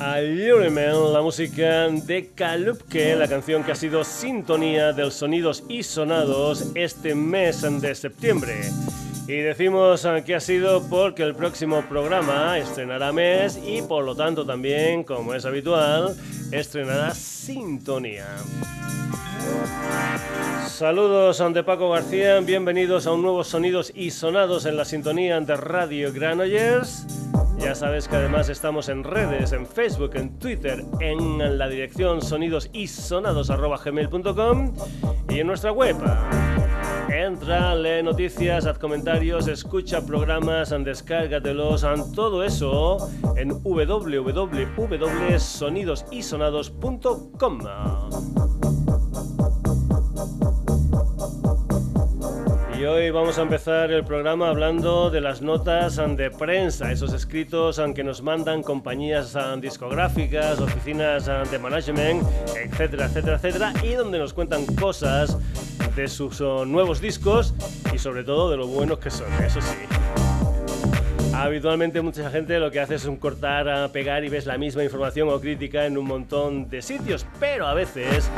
Allurement, la música de Kalupke, la canción que ha sido sintonía de los sonidos y sonados este mes de septiembre. Y decimos que ha sido porque el próximo programa estrenará mes y por lo tanto también, como es habitual, estrenará sintonía. Saludos ante Paco García, bienvenidos a un nuevo Sonidos y Sonados en la sintonía de Radio Granollers. Ya sabes que además estamos en redes, en Facebook, en Twitter, en la dirección sonidosisonados.gmail.com y en nuestra web. Entra, lee noticias, haz comentarios, escucha programas, descárgatelos, todo eso en www.sonidosisonados.com. Y hoy vamos a empezar el programa hablando de las notas de prensa, esos escritos que nos mandan compañías discográficas, oficinas de management, etcétera, etcétera, etcétera, y donde nos cuentan cosas de sus nuevos discos y sobre todo de lo buenos que son, eso sí. Habitualmente mucha gente lo que hace es un cortar, a pegar y ves la misma información o crítica en un montón de sitios, pero a veces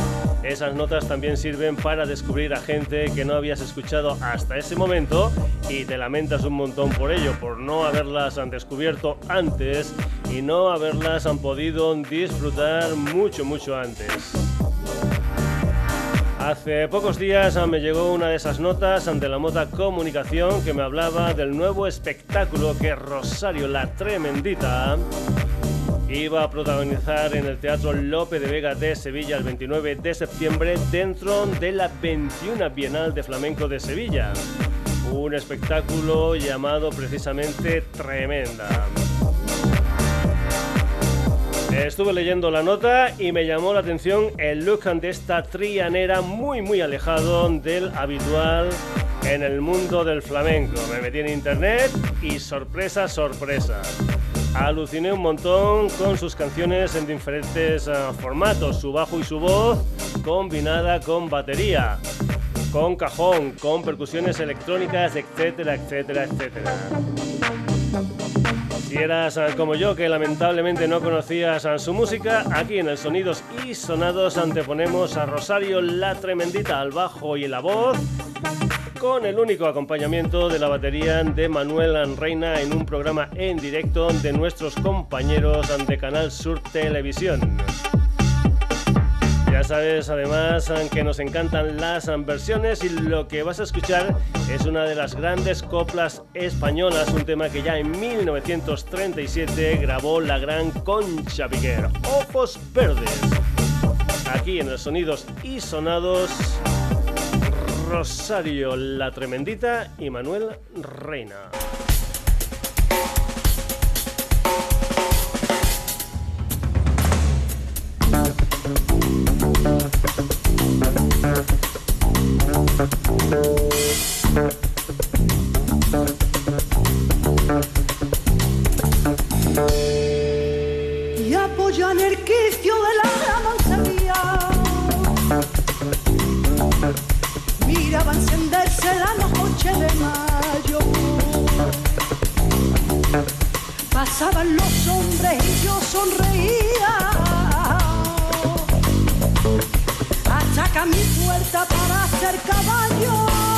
esas notas también sirven para descubrir a gente que no habías escuchado hasta ese momento y te lamentas un montón por ello, por no haberlas descubierto antes y no haberlas han podido disfrutar mucho, mucho antes. Hace pocos días me llegó una de esas notas ante la Mota Comunicación que me hablaba del nuevo espectáculo que Rosario La Tremendita iba a protagonizar en el Teatro Lope de Vega de Sevilla el 29 de septiembre dentro de la 21 Bienal de Flamenco de Sevilla. Un espectáculo llamado precisamente Tremenda. Estuve leyendo la nota y me llamó la atención el look de esta trianera muy muy alejado del habitual en el mundo del flamenco. Me metí en internet y sorpresa, sorpresa. Aluciné un montón con sus canciones en diferentes eh, formatos, su bajo y su voz combinada con batería, con cajón, con percusiones electrónicas, etcétera, etcétera, etcétera. Si eras como yo, que lamentablemente no conocías a su música, aquí en el Sonidos y Sonados anteponemos a Rosario la Tremendita al bajo y la voz, con el único acompañamiento de la batería de Manuel Reina en un programa en directo de nuestros compañeros de Canal Sur Televisión. Ya sabes además que nos encantan las versiones y lo que vas a escuchar es una de las grandes coplas españolas, un tema que ya en 1937 grabó la gran Concha Piquer, Ojos Verdes. Aquí en los Sonidos y Sonados, Rosario la Tremendita y Manuel Reina. El quicio de la manzanilla. Miraba encenderse la noche de mayo. Pasaban los hombres y yo sonreía. Saca mi puerta para hacer caballo.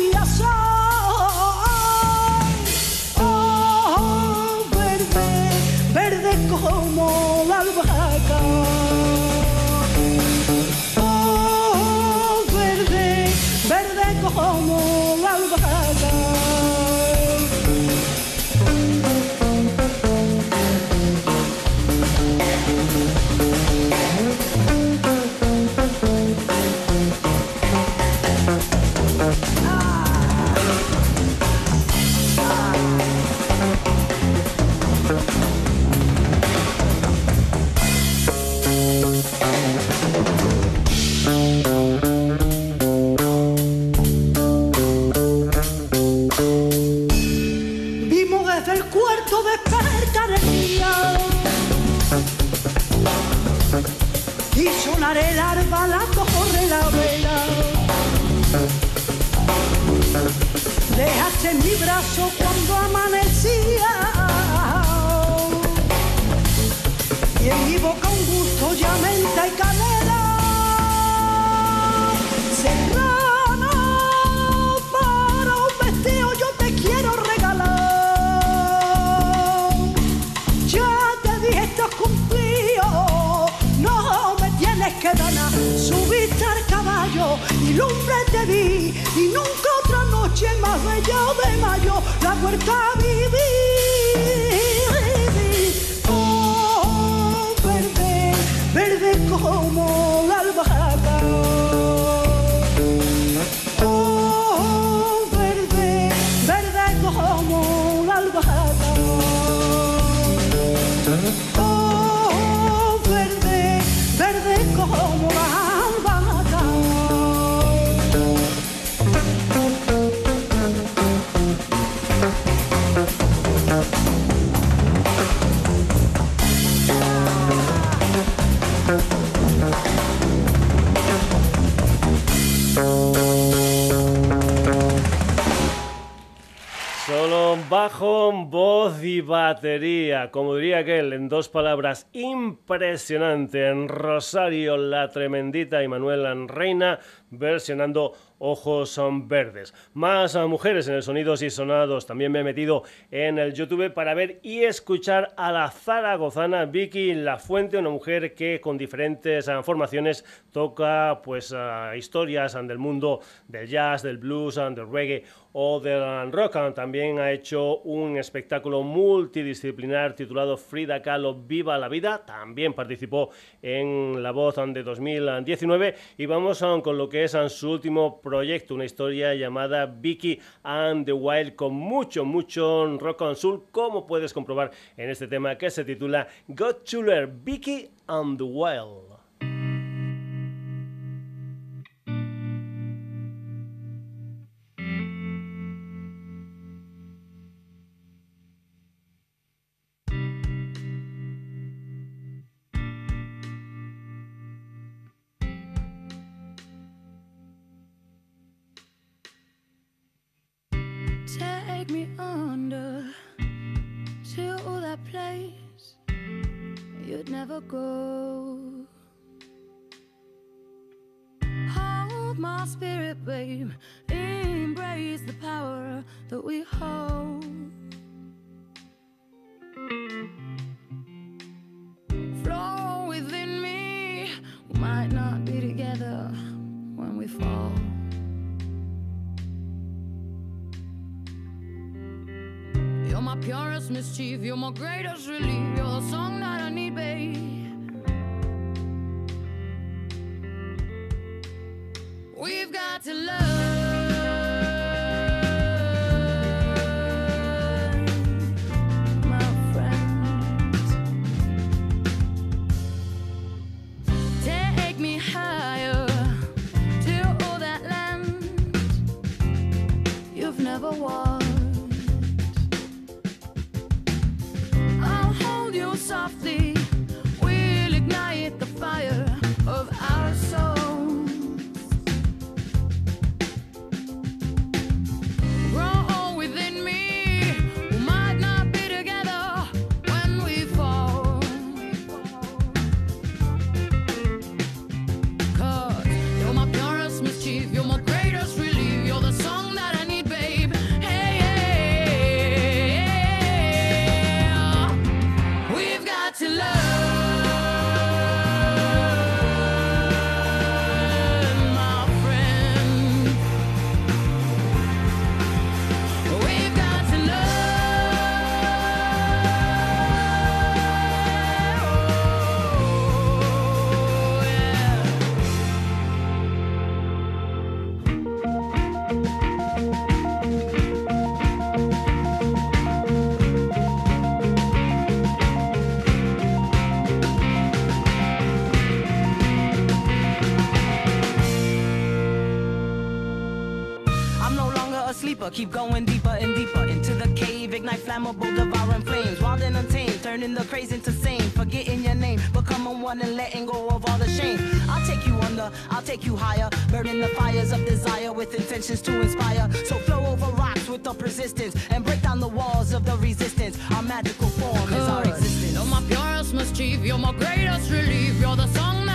Dejaste mi brazo bajo, voz y batería. Como diría aquel, en dos palabras, impresionante. En Rosario, la tremendita y Manuel Reina versionando Ojos son verdes. Más a mujeres en el Sonidos y Sonados. También me he metido en el YouTube para ver y escuchar a la zaragozana Vicky La Fuente, una mujer que con diferentes ah, formaciones toca pues ah, historias del mundo del jazz, del blues, del reggae o del rock. También ha hecho un espectáculo multidisciplinar titulado Frida Kahlo Viva la Vida. También participó en La Voz de 2019 y vamos con lo que es su último proyecto, una historia llamada Vicky and the Wild con mucho, mucho rock and soul, como puedes comprobar en este tema que se titula God Chuler, Vicky and the Wild. To love. Intentions to inspire. So flow over rocks with the persistence and break down the walls of the resistance. Our magical form is our existence. You're my purest mischief, you're my greatest relief, you're the song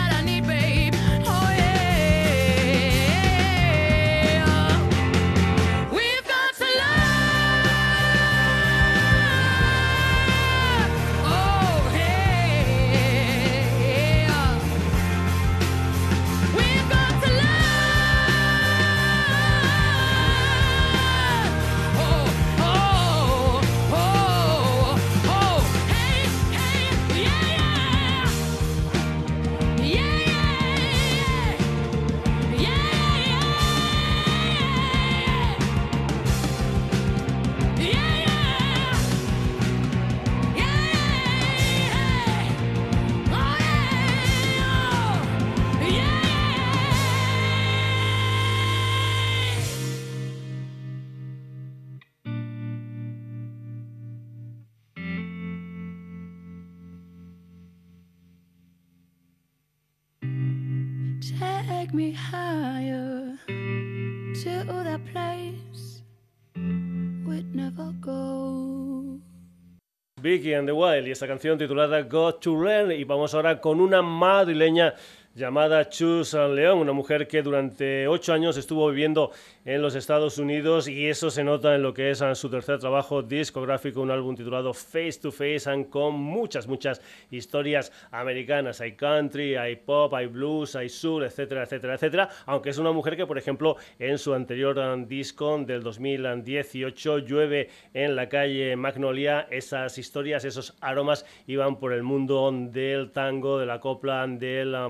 And the Wild y esta canción titulada Got to Learn y vamos ahora con una madrileña llamada Chus León, una mujer que durante ocho años estuvo viviendo en los Estados Unidos y eso se nota en lo que es su tercer trabajo discográfico, un álbum titulado Face to Face and con muchas, muchas historias americanas. Hay country, hay pop, hay blues, hay soul, etcétera, etcétera, etcétera. Aunque es una mujer que, por ejemplo, en su anterior ah, disco del 2018, Llueve en la calle Magnolia, esas historias, esos aromas iban por el mundo del tango, de la copla, del ah,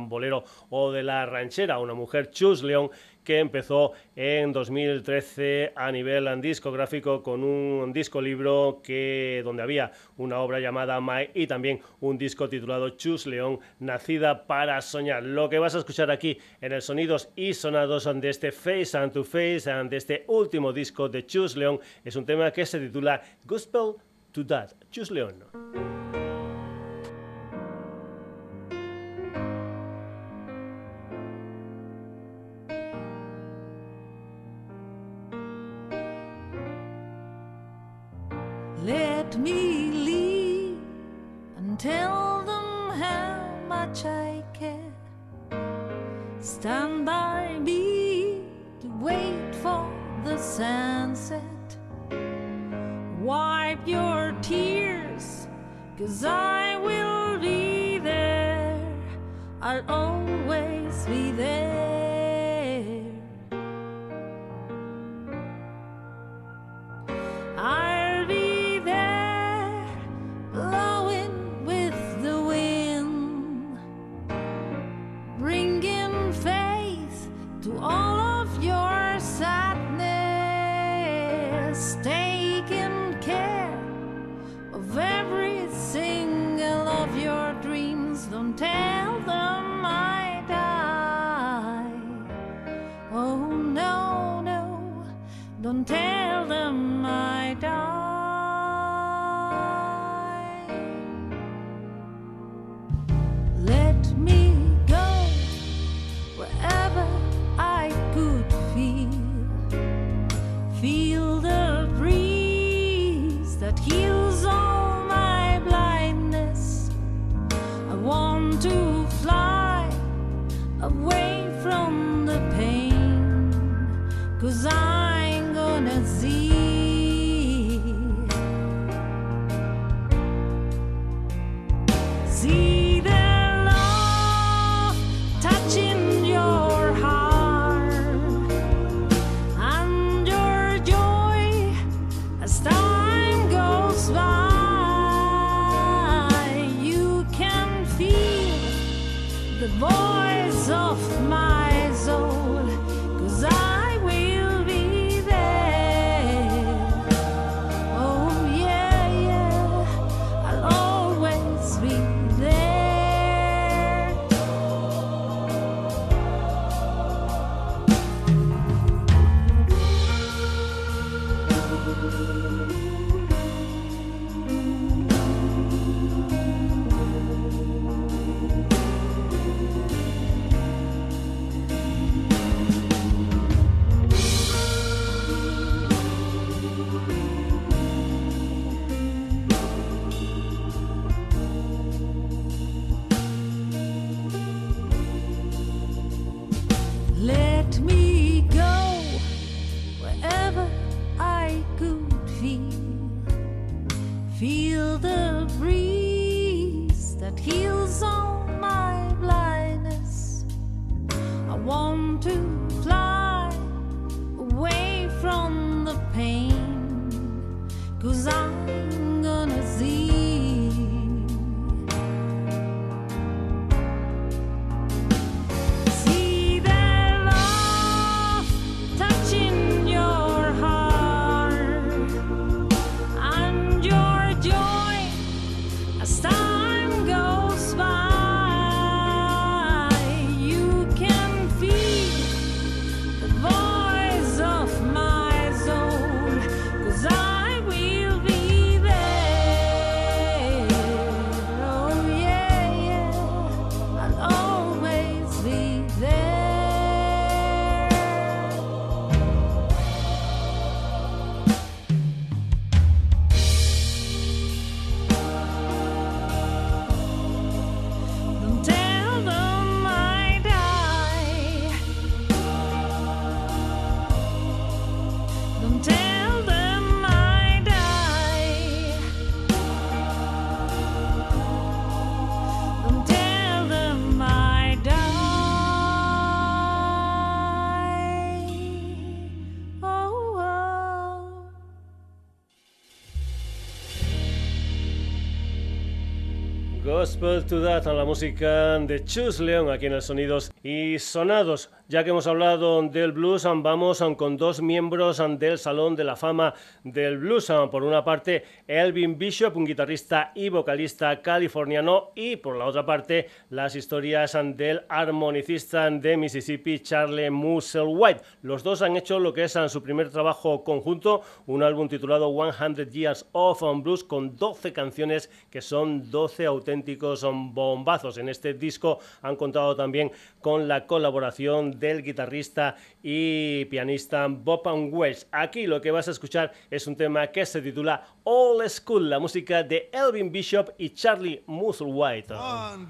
o de la ranchera. Una mujer, Chus León, que empezó en 2013 a nivel discográfico con un disco libro que donde había una obra llamada My y también un disco titulado Chus León Nacida para soñar. Lo que vas a escuchar aquí en el sonidos y sonados de este Face and to Face de este último disco de Chus León es un tema que se titula Gospel to Dad. Chus León. I'll always be there. Gospel to That, a la música de Chus León aquí en el Sonidos y Sonados. Ya que hemos hablado del blues, vamos con dos miembros del Salón de la Fama del Blues. Por una parte, Elvin Bishop, un guitarrista y vocalista californiano, y por la otra parte, las historias del armonicista de Mississippi, Charlie Musselwhite. Los dos han hecho lo que es su primer trabajo conjunto, un álbum titulado 100 Years of Blues, con 12 canciones que son 12 auténticos bombazos. En este disco han contado también con la colaboración del guitarrista y pianista Bob Wells. Aquí lo que vas a escuchar es un tema que se titula All School, la música de Elvin Bishop y Charlie Musselwhite. One.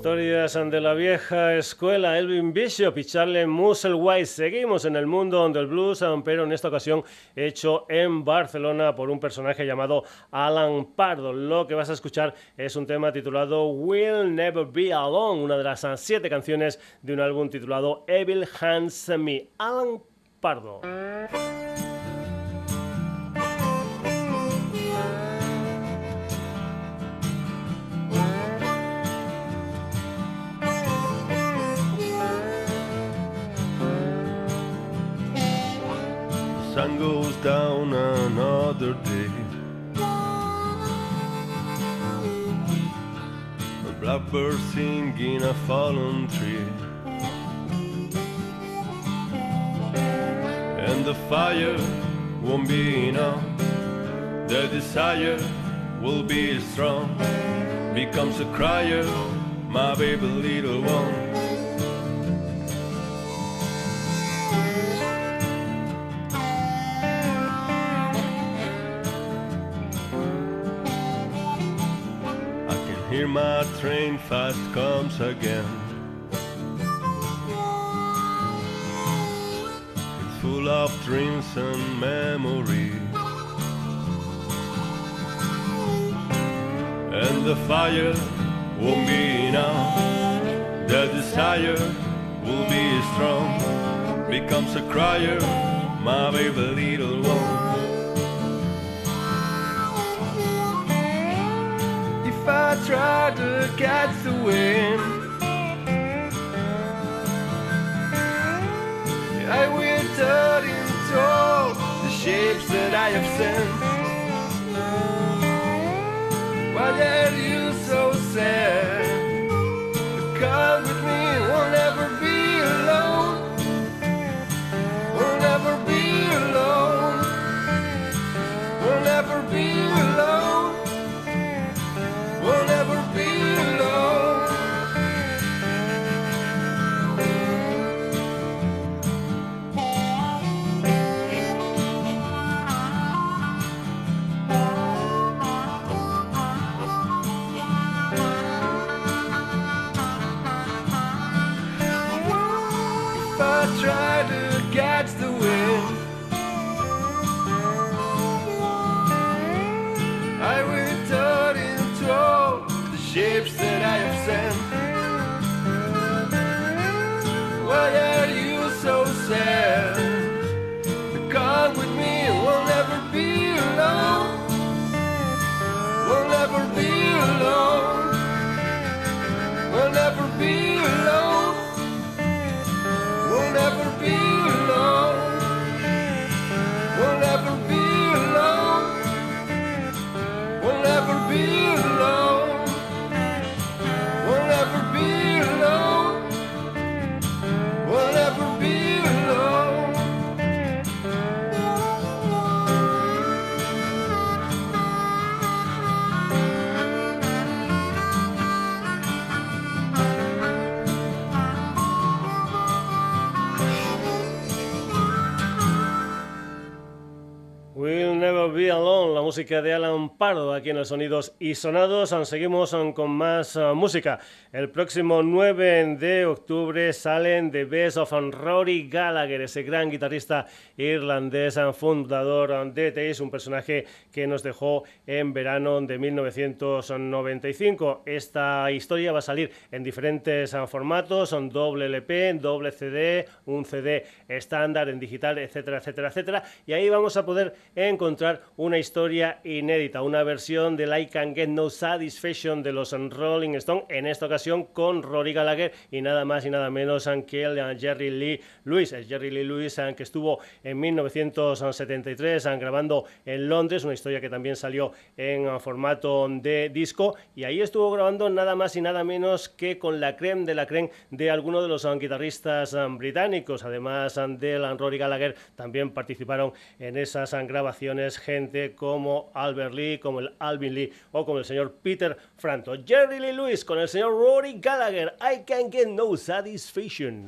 Historias de la vieja escuela, Elvin Bishop y Charlie Musselwhite. Seguimos en el mundo del blues, pero en esta ocasión hecho en Barcelona por un personaje llamado Alan Pardo. Lo que vas a escuchar es un tema titulado Will Never Be Alone, una de las siete canciones de un álbum titulado Evil Hands Me. Alan Pardo. Goes down another day. A blackbird singing a fallen tree. And the fire won't be enough. The desire will be strong. Becomes a crier, my baby little one. Train fast comes again. It's full of dreams and memories. And the fire won't be enough. The desire will be strong. Becomes a crier, my baby little one. Try to catch the wind. I will turn into all the shapes that I have sent. Why are música de Alan Pardo aquí en los Sonidos y Sonados. Seguimos con más uh, música. El próximo 9 de octubre salen The Best of Rory Gallagher, ese gran guitarrista irlandés, fundador de Taste, un personaje que nos dejó en verano de 1995. Esta historia va a salir en diferentes formatos, son doble LP, doble CD, un CD estándar en digital, etcétera, etcétera, etcétera. Y ahí vamos a poder encontrar una historia inédita, una versión del I Can Get No Satisfaction de los Rolling Stones, en esta ocasión con Rory Gallagher y nada más y nada menos que el Jerry Lee Lewis, el Jerry Lee Lewis que estuvo en 1973 grabando en Londres, una historia que también salió en formato de disco y ahí estuvo grabando nada más y nada menos que con la creme de la creme de algunos de los guitarristas británicos, además del Rory Gallagher también participaron en esas grabaciones gente como Albert Lee, como el Alvin Lee o como el señor Peter Franto. Jerry Lee Lewis con el señor Rory Gallagher. I can get no satisfaction.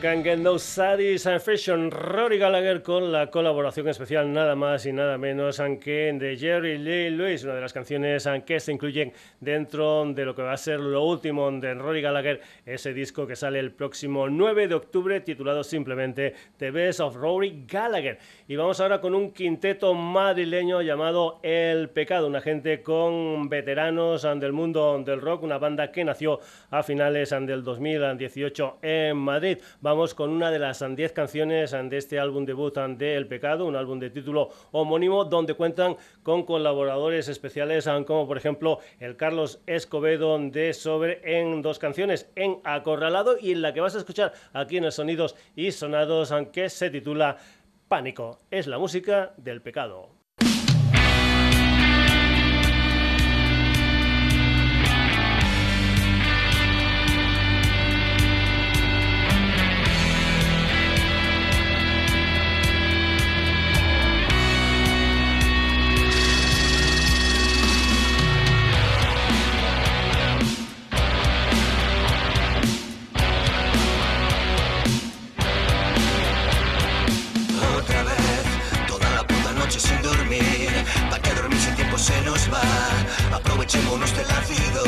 Can Get No Satisfaction. Rory Gallagher con la colaboración especial nada más y nada menos que de Jerry Lee Lewis, una de las canciones que se incluyen dentro de lo que va a ser lo último de Rory Gallagher, ese disco que sale el próximo 9 de octubre titulado simplemente The Best of Rory Gallagher. Y vamos ahora con un quinteto madrileño llamado El Pecado, una gente con veteranos del mundo del rock, una banda que nació a finales del 2018 en Madrid. Vamos con una de las 10 canciones de este álbum debut de El Pecado, un álbum de título homónimo donde cuentan con colaboradores especiales como por ejemplo el Carlos Escobedo de Sobre en dos canciones, en Acorralado y en la que vas a escuchar aquí en el Sonidos y Sonados, que se titula Pánico. Es la música del pecado. Aprovechémonos del ácido.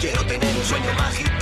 Quiero tener un sueño mágico.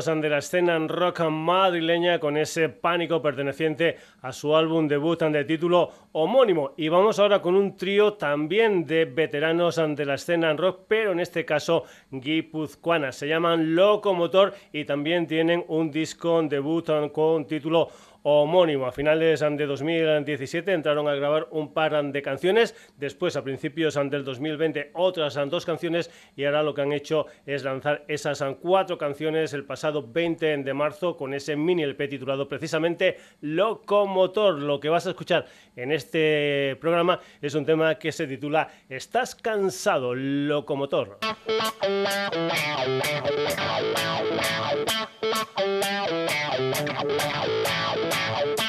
De veteranos de la escena rock madrileña con ese pánico perteneciente a su álbum debut de título homónimo. Y vamos ahora con un trío también de veteranos de la escena rock, pero en este caso guipuzcoana. Se llaman Locomotor y también tienen un disco debut con título homónimo. A finales de 2017 entraron a grabar un par de canciones, después a principios del 2020 otras dos canciones y ahora lo que han hecho es lanzar esas cuatro canciones el pasado 20 de marzo con ese mini LP titulado precisamente Locomotor. Lo que vas a escuchar en este programa es un tema que se titula ¿Estás cansado, Locomotor? Wow.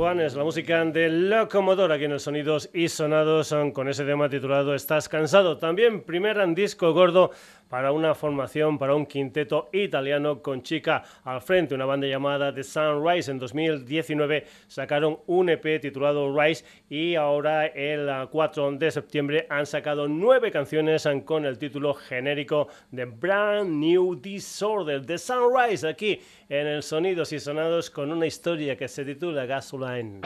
John Juanes, la música de Locomotor aquí en Sonidos y Sonados con ese tema titulado Estás cansado. También primer disco gordo para una formación, para un quinteto italiano con chica al frente, una banda llamada The Sunrise. En 2019 sacaron un EP titulado Rise y ahora el 4 de septiembre han sacado nueve canciones con el título genérico de Brand New Disorder. The Sunrise aquí en el Sonidos y Sonados con una historia que se titula Gasoline.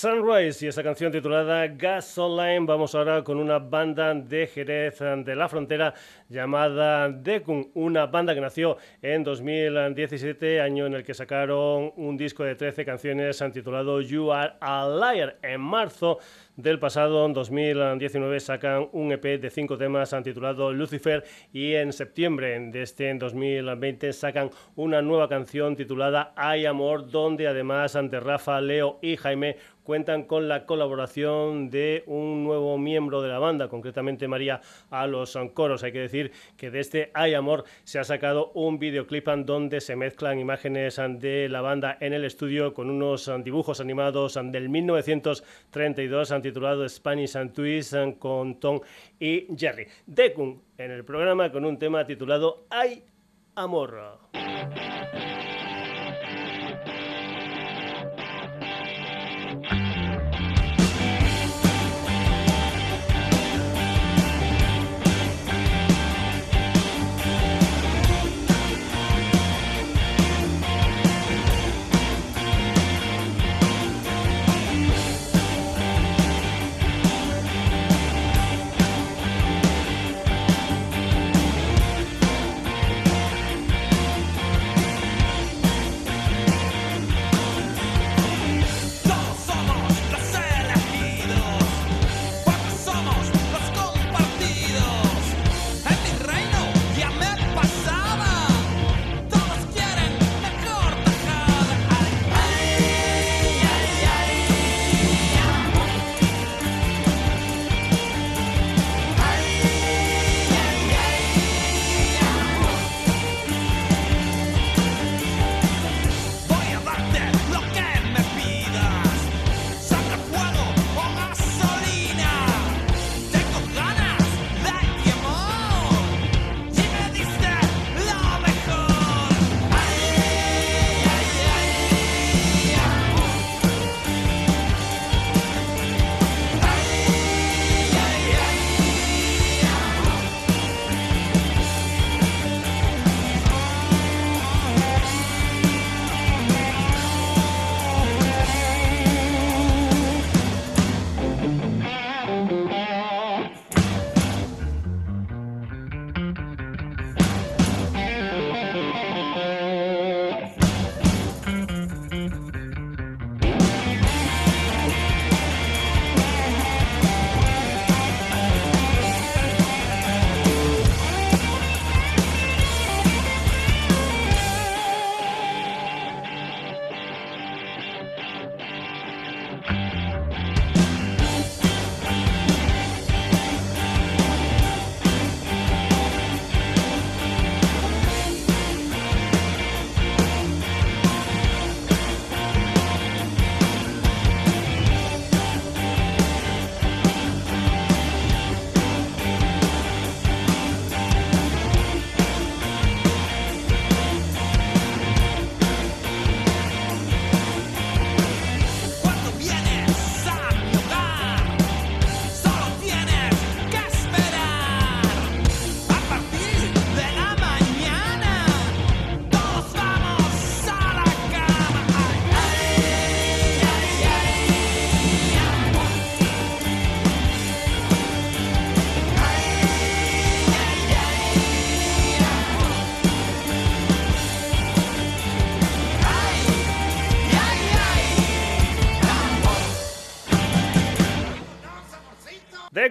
The Y esa canción titulada Gasoline. Vamos ahora con una banda de Jerez de la Frontera llamada Decun, una banda que nació en 2017, año en el que sacaron un disco de 13 canciones titulado You Are a Liar. En marzo del pasado 2019 sacan un EP de cinco temas titulado Lucifer y en septiembre de este 2020 sacan una nueva canción titulada Hay Amor, donde además ante Rafa, Leo y Jaime cuentan con la colaboración de un nuevo miembro de la banda, concretamente María a los coros. Hay que decir que de este Hay Amor se ha sacado un videoclip donde se mezclan imágenes de la banda en el estudio con unos dibujos animados del 1932 titulado Spanish and Twist con Tom y Jerry. Decun en el programa con un tema titulado Hay Amor.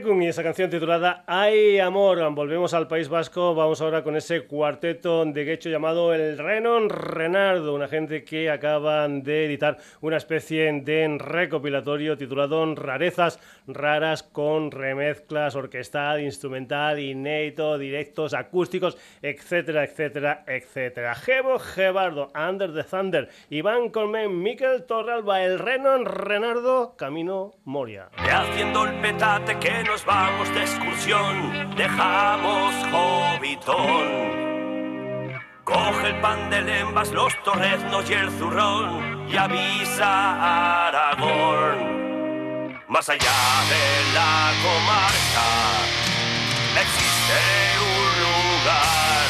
Y esa canción titulada Hay Amor. Volvemos al País Vasco. Vamos ahora con ese cuarteto de Guecho llamado El Renon Renardo, una gente que acaban de editar una especie de recopilatorio titulado Rarezas Raras con remezclas orquestal, instrumental, inédito, directos, acústicos, etcétera, etcétera, etcétera. Gebo Gebardo, Under the Thunder, Iván Colmen, Miquel Torralba, El Renon Renardo, Camino Moria. haciendo el petate que nos vamos de excursión, dejamos Hobbiton. Coge el pan de lembas, los torreznos y el zurrón y avisa a Aragón. Más allá de la comarca existe un lugar,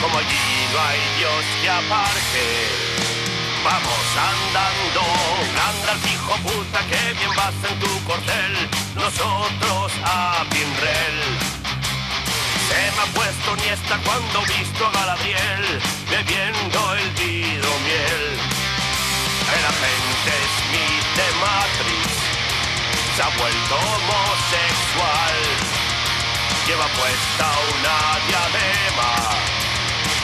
como allí no hay Dios que aparque Vamos andando, anda el hijo puta que bien vas en tu corcel, nosotros a Pinrel. Se me ha puesto ni esta cuando visto a Galadriel bebiendo el hidromiel. El agente Smith de Matrix se ha vuelto homosexual. Lleva puesta una diadema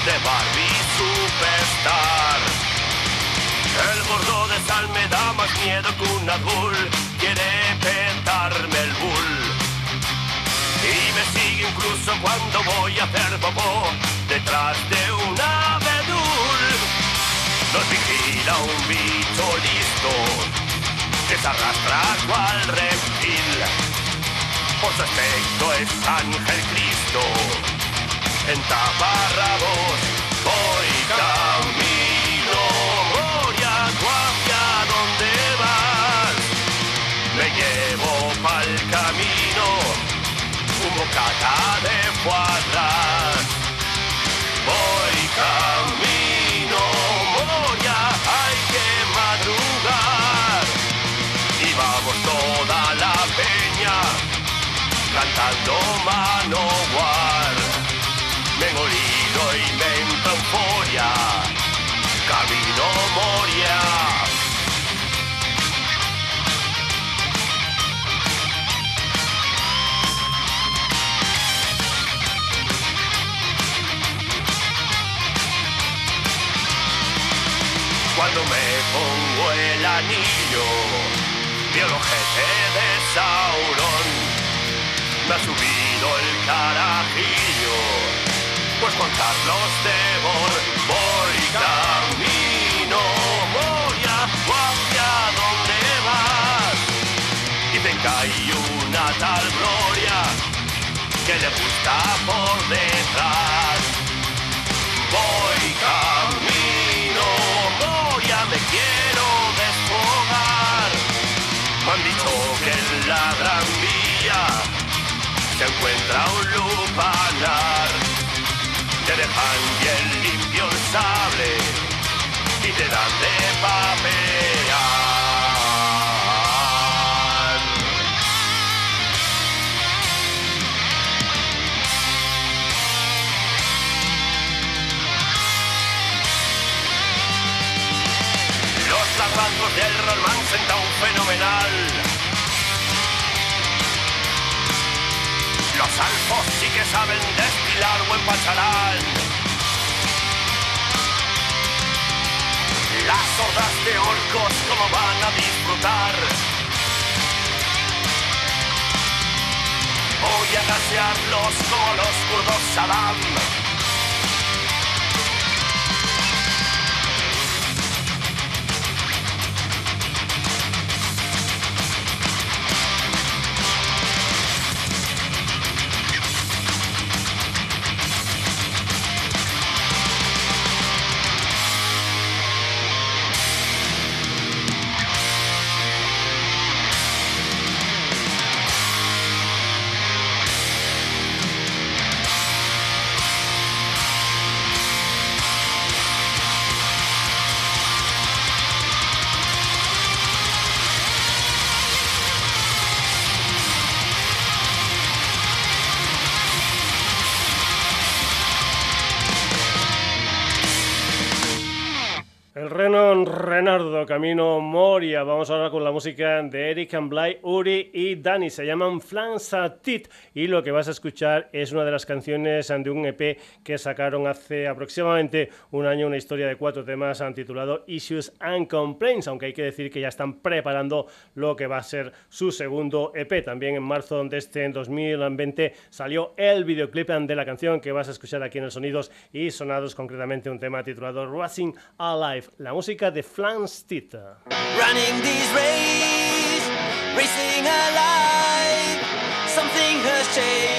de Barbie Superstar. El gordo de sal me da más miedo que un azul. Quiere petarme el bull. Y me sigue incluso cuando voy a hacer popó detrás de un abedul. Nos vigila un bicho listo que se arrastra cual reptil. Por su aspecto es Ángel Cristo. En taparrabos voy Carlos de Bor voy camino, Moria, hacia dónde vas. Dicen que hay una tal Gloria que le gusta por detrás. Voy camino, Moria, me quiero desfogar. Me han dicho que en la gran vía se encuentra un lupanar. Rollman senta un fenomenal. Los alfos sí que saben destilar buen pacharán. Las hordas de orcos como van a disfrutar. Voy a gasearlos como los kurdos Saddam. Camino Vamos ahora con la música de Eric and Bly, Uri y Dani. Se llaman Flansatit y lo que vas a escuchar es una de las canciones de un EP que sacaron hace aproximadamente un año, una historia de cuatro temas titulado Issues and Complaints, aunque hay que decir que ya están preparando lo que va a ser su segundo EP. También en marzo de este 2020 salió el videoclip de la canción que vas a escuchar aquí en el Sonidos y Sonados, concretamente un tema titulado Racing Alive, la música de Flanstit. Running these rays, racing alive. Something has changed,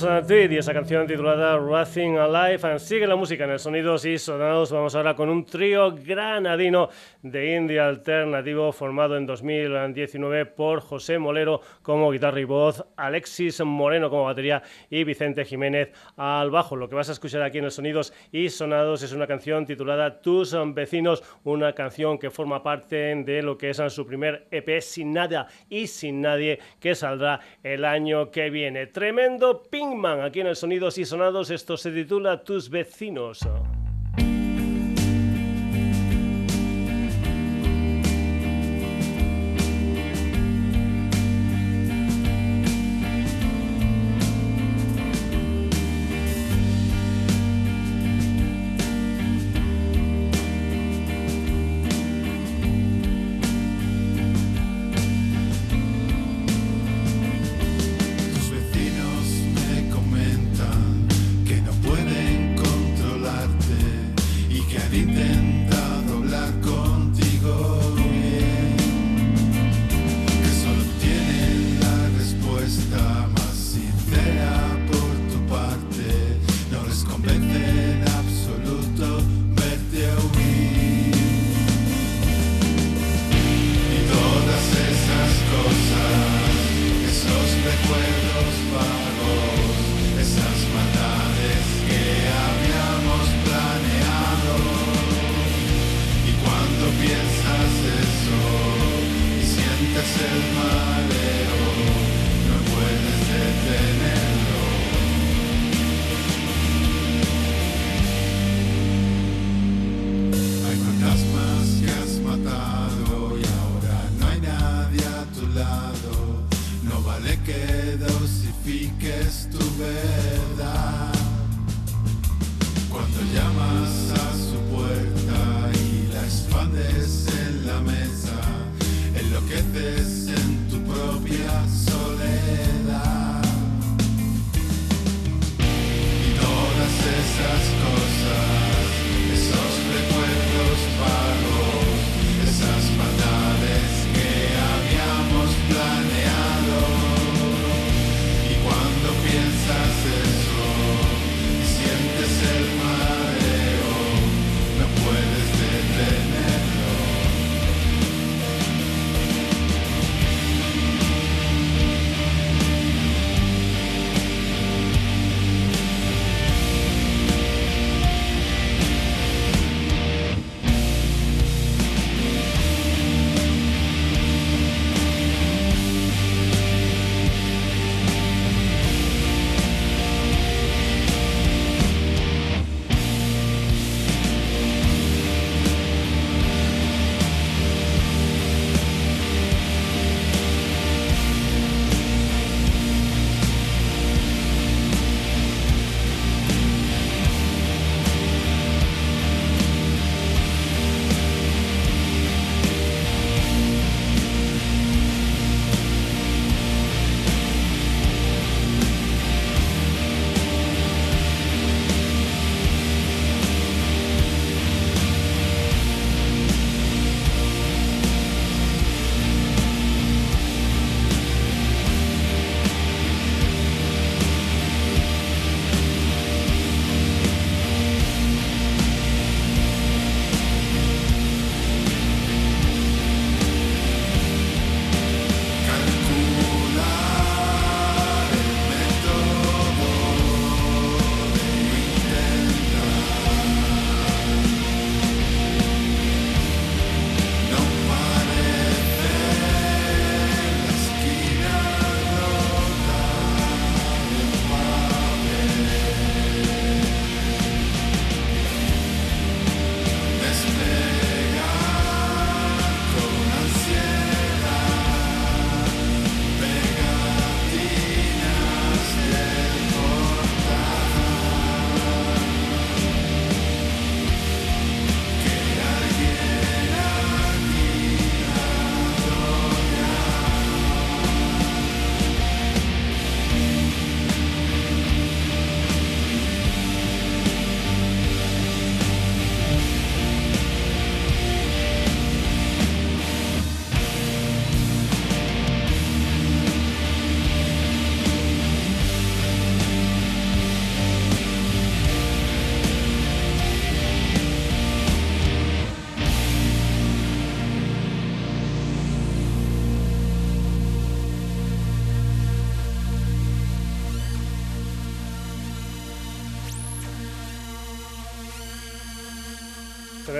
Y esa canción titulada Racing Alive. Sigue la música en el Sonidos y Sonados. Vamos ahora con un trío granadino de indie alternativo formado en 2019 por José Molero como guitarra y voz, Alexis Moreno como batería y Vicente Jiménez al bajo. Lo que vas a escuchar aquí en el Sonidos y Sonados es una canción titulada Tus vecinos, una canción que forma parte de lo que es su primer EP Sin Nada y Sin Nadie que saldrá el año que viene. Tremendo Aquí en el Sonidos y Sonados. Esto se titula Tus vecinos.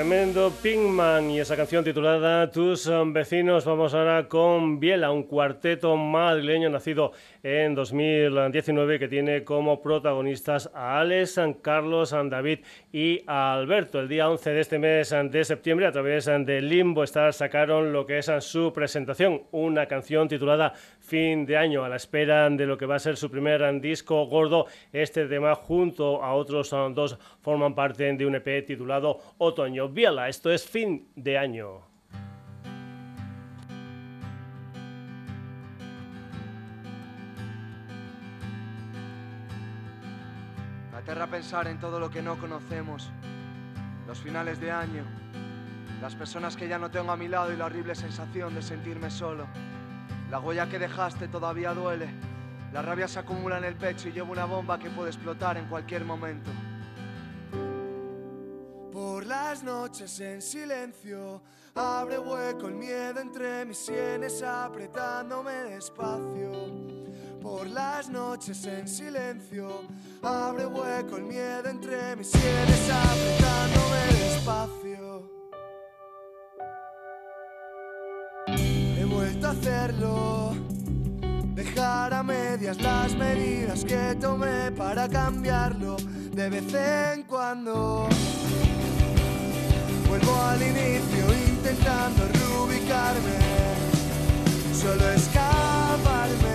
Tremendo Pinkman y esa canción titulada Tus vecinos. Vamos ahora con Biela, un cuarteto madrileño nacido en 2019 que tiene como protagonistas a Alex, San Carlos, San David y a Alberto. El día 11 de este mes de septiembre, a través de Limbo Star, sacaron lo que es su presentación, una canción titulada Fin de Año, a la espera de lo que va a ser su primer disco gordo. Este tema, junto a otros dos, forman parte de un EP titulado Otoño. Biela, esto es Fin de Año. Aterra pensar en todo lo que no conocemos, los finales de año, las personas que ya no tengo a mi lado y la horrible sensación de sentirme solo. La huella que dejaste todavía duele, la rabia se acumula en el pecho y llevo una bomba que puede explotar en cualquier momento. Por las noches en silencio, abre hueco el miedo entre mis sienes apretándome despacio. Por las noches en silencio, abre hueco el miedo entre mis sienes apretándome despacio. He vuelto a hacerlo, dejar a medias las medidas que tomé para cambiarlo de vez en cuando. Vuelvo al inicio intentando reubicarme, solo escaparme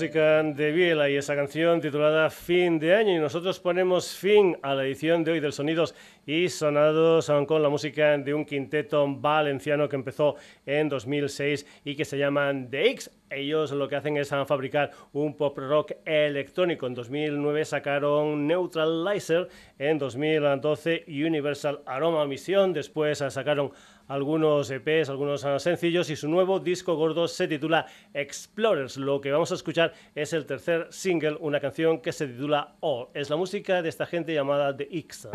música de Biela y esa canción titulada Fin de Año. Y nosotros ponemos fin a la edición de hoy del Sonidos y Sonados con la música de un quinteto valenciano que empezó en 2006 y que se llaman The X. Ellos lo que hacen es ah, fabricar un pop rock electrónico. En 2009 sacaron Neutralizer, en 2012 Universal Aroma Mission, después ah, sacaron algunos EPs, algunos sencillos y su nuevo disco gordo se titula Explorers. Lo que vamos a escuchar es el tercer single, una canción que se titula All. Es la música de esta gente llamada The X.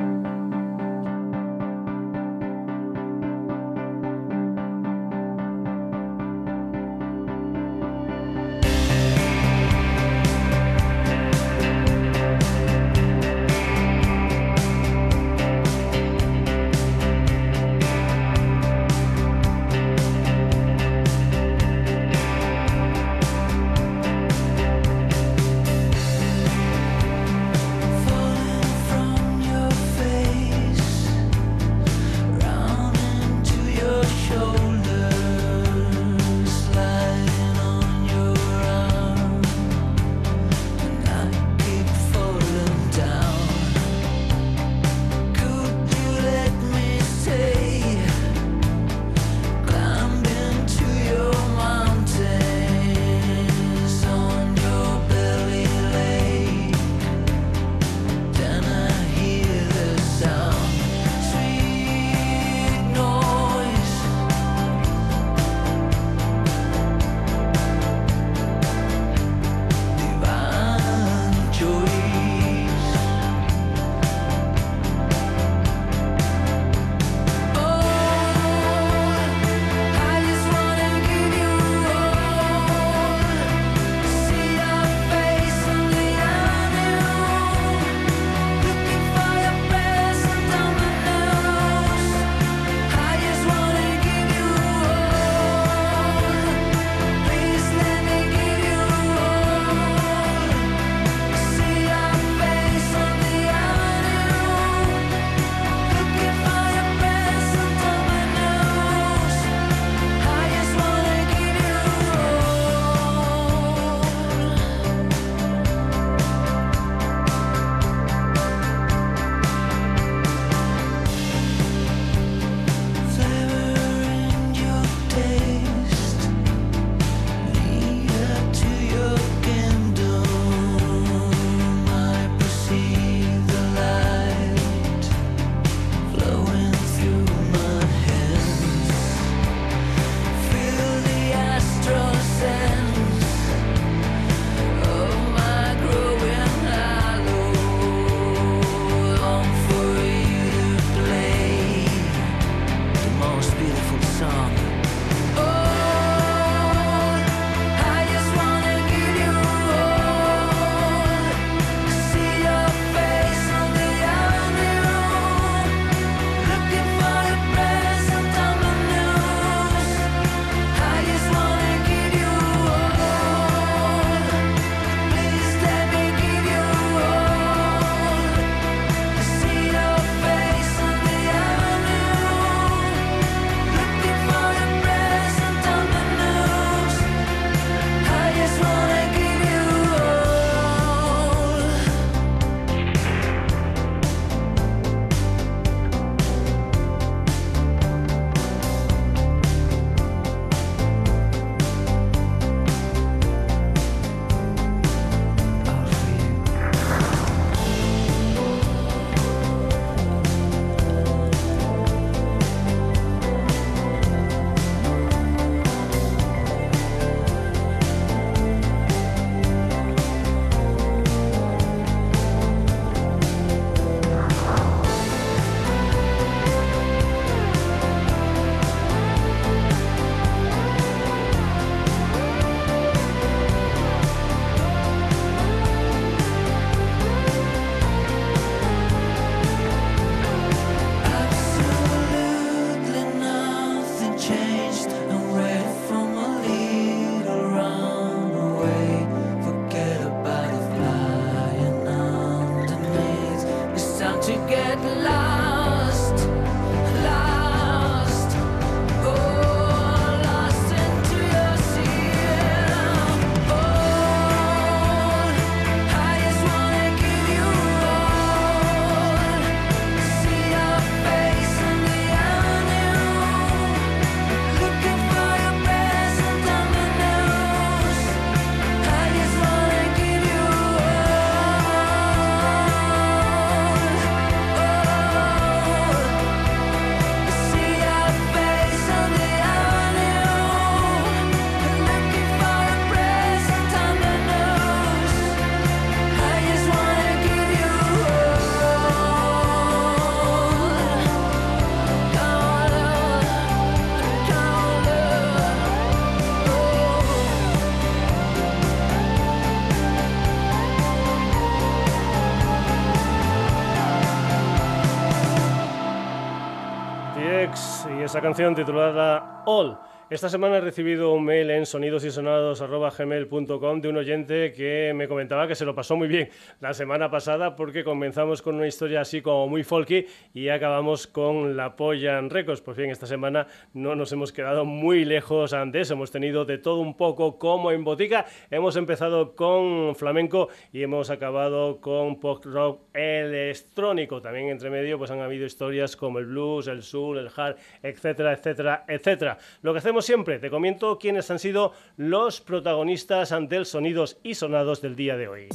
canción titulada All. Esta semana he recibido un mail en sonidosysonados.gmail.com de un oyente que me comentaba que se lo pasó muy bien la semana pasada porque comenzamos con una historia así como muy folky y acabamos con la polla en récords. Pues bien, esta semana no nos hemos quedado muy lejos antes, hemos tenido de todo un poco como en botica. Hemos empezado con flamenco y hemos acabado con pop rock electrónico. También entre medio pues han habido historias como el blues, el soul, el hard, etcétera, etcétera, etcétera. Lo que hacemos siempre, te comento quiénes han sido los protagonistas ante el sonidos y sonados del día de hoy.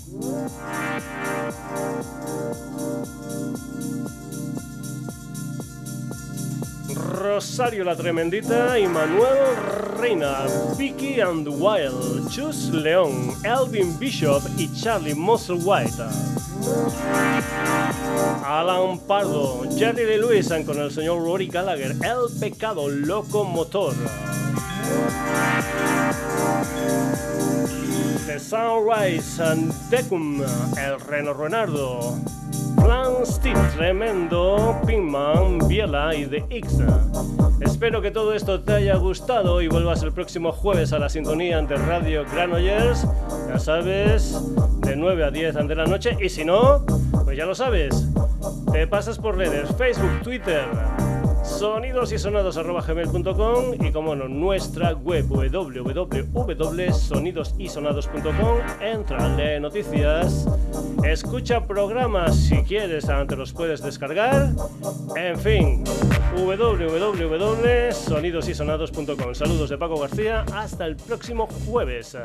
Rosario la Tremendita y Manuel Reina, Vicky and Wild, Chus León, Elvin Bishop y Charlie Musselwhite. Alan Pardo, Jerry Lee Lewis con el señor Rory Gallagher, El Pecado Locomotor. Sunrise and Decum, El Reno Renardo. Plan Steve, Tremendo, Pinkman, Biela y The X. Espero que todo esto te haya gustado y vuelvas el próximo jueves a la sintonía ante Radio Granollers. Ya sabes, de 9 a 10 ante la noche. Y si no, pues ya lo sabes. Te pasas por redes, Facebook, Twitter, sonidosysonados.gmail.com y como no, nuestra web www.sonidosysonados.com entra, lee noticias, escucha programas si quieres, te los puedes descargar, en fin, www.sonidosysonados.com. Saludos de Paco García, hasta el próximo jueves.